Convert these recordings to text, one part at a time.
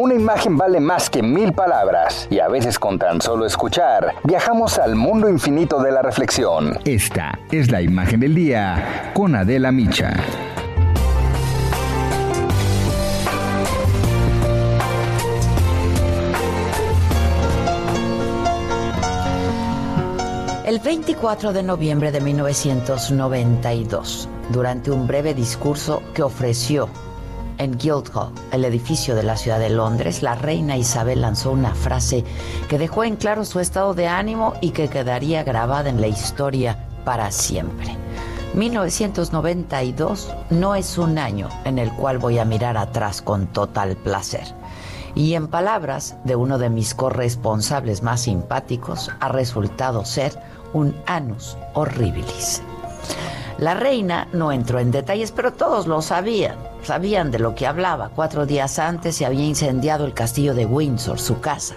Una imagen vale más que mil palabras, y a veces con tan solo escuchar, viajamos al mundo infinito de la reflexión. Esta es la imagen del día con Adela Micha. El 24 de noviembre de 1992, durante un breve discurso que ofreció en Guildhall, el edificio de la ciudad de Londres, la reina Isabel lanzó una frase que dejó en claro su estado de ánimo y que quedaría grabada en la historia para siempre. 1992 no es un año en el cual voy a mirar atrás con total placer. Y en palabras de uno de mis corresponsables más simpáticos, ha resultado ser un anus horribilis. La reina no entró en detalles, pero todos lo sabían. Sabían de lo que hablaba. Cuatro días antes se había incendiado el castillo de Windsor, su casa.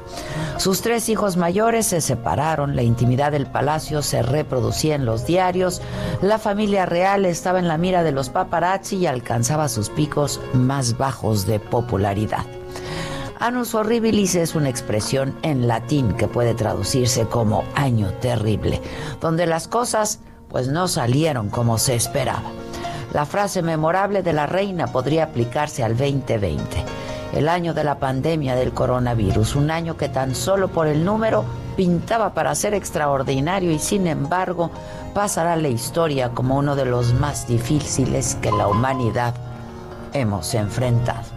Sus tres hijos mayores se separaron, la intimidad del palacio se reproducía en los diarios, la familia real estaba en la mira de los paparazzi y alcanzaba sus picos más bajos de popularidad. Anus horribilis es una expresión en latín que puede traducirse como año terrible, donde las cosas pues no salieron como se esperaba. La frase memorable de la reina podría aplicarse al 2020, el año de la pandemia del coronavirus, un año que tan solo por el número pintaba para ser extraordinario y sin embargo pasará a la historia como uno de los más difíciles que la humanidad hemos enfrentado.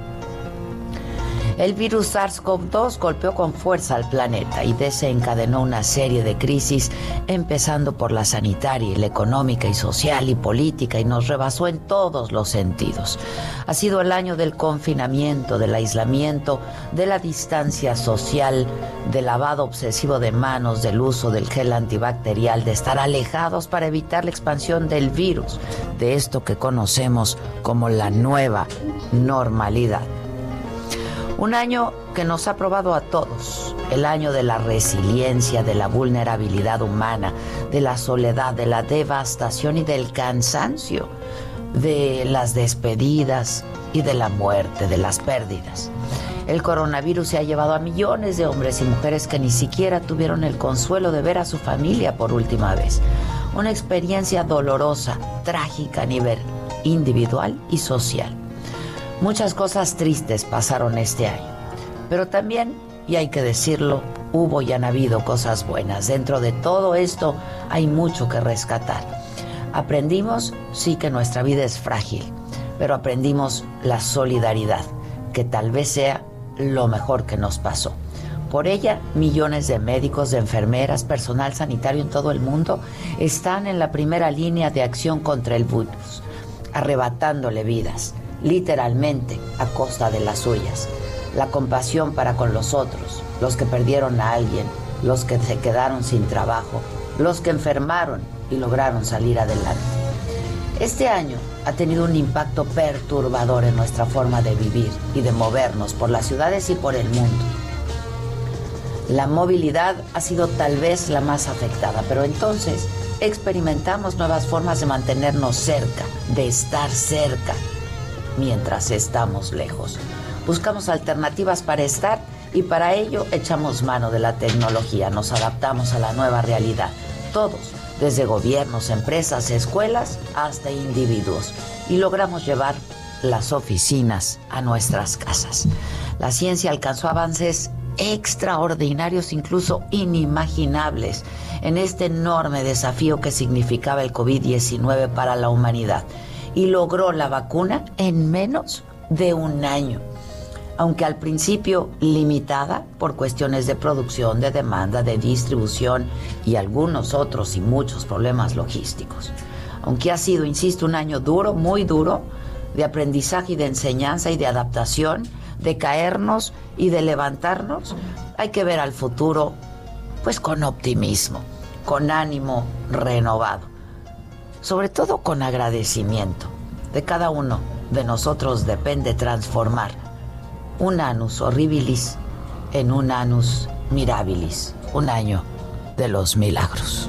El virus SARS-CoV-2 golpeó con fuerza al planeta y desencadenó una serie de crisis, empezando por la sanitaria, la económica y social y política, y nos rebasó en todos los sentidos. Ha sido el año del confinamiento, del aislamiento, de la distancia social, del lavado obsesivo de manos, del uso del gel antibacterial, de estar alejados para evitar la expansión del virus, de esto que conocemos como la nueva normalidad. Un año que nos ha probado a todos, el año de la resiliencia, de la vulnerabilidad humana, de la soledad, de la devastación y del cansancio, de las despedidas y de la muerte, de las pérdidas. El coronavirus se ha llevado a millones de hombres y mujeres que ni siquiera tuvieron el consuelo de ver a su familia por última vez. Una experiencia dolorosa, trágica a nivel individual y social. Muchas cosas tristes pasaron este año, pero también, y hay que decirlo, hubo y han habido cosas buenas. Dentro de todo esto hay mucho que rescatar. Aprendimos, sí que nuestra vida es frágil, pero aprendimos la solidaridad, que tal vez sea lo mejor que nos pasó. Por ella, millones de médicos, de enfermeras, personal sanitario en todo el mundo están en la primera línea de acción contra el virus, arrebatándole vidas literalmente a costa de las suyas. La compasión para con los otros, los que perdieron a alguien, los que se quedaron sin trabajo, los que enfermaron y lograron salir adelante. Este año ha tenido un impacto perturbador en nuestra forma de vivir y de movernos por las ciudades y por el mundo. La movilidad ha sido tal vez la más afectada, pero entonces experimentamos nuevas formas de mantenernos cerca, de estar cerca, mientras estamos lejos. Buscamos alternativas para estar y para ello echamos mano de la tecnología, nos adaptamos a la nueva realidad. Todos, desde gobiernos, empresas, escuelas hasta individuos. Y logramos llevar las oficinas a nuestras casas. La ciencia alcanzó avances extraordinarios, incluso inimaginables, en este enorme desafío que significaba el COVID-19 para la humanidad y logró la vacuna en menos de un año, aunque al principio limitada por cuestiones de producción, de demanda, de distribución y algunos otros y muchos problemas logísticos. aunque ha sido, insisto, un año duro, muy duro, de aprendizaje y de enseñanza y de adaptación, de caernos y de levantarnos, hay que ver al futuro pues con optimismo, con ánimo renovado, sobre todo con agradecimiento. De cada uno de nosotros depende transformar un anus horribilis en un anus mirabilis, un año de los milagros.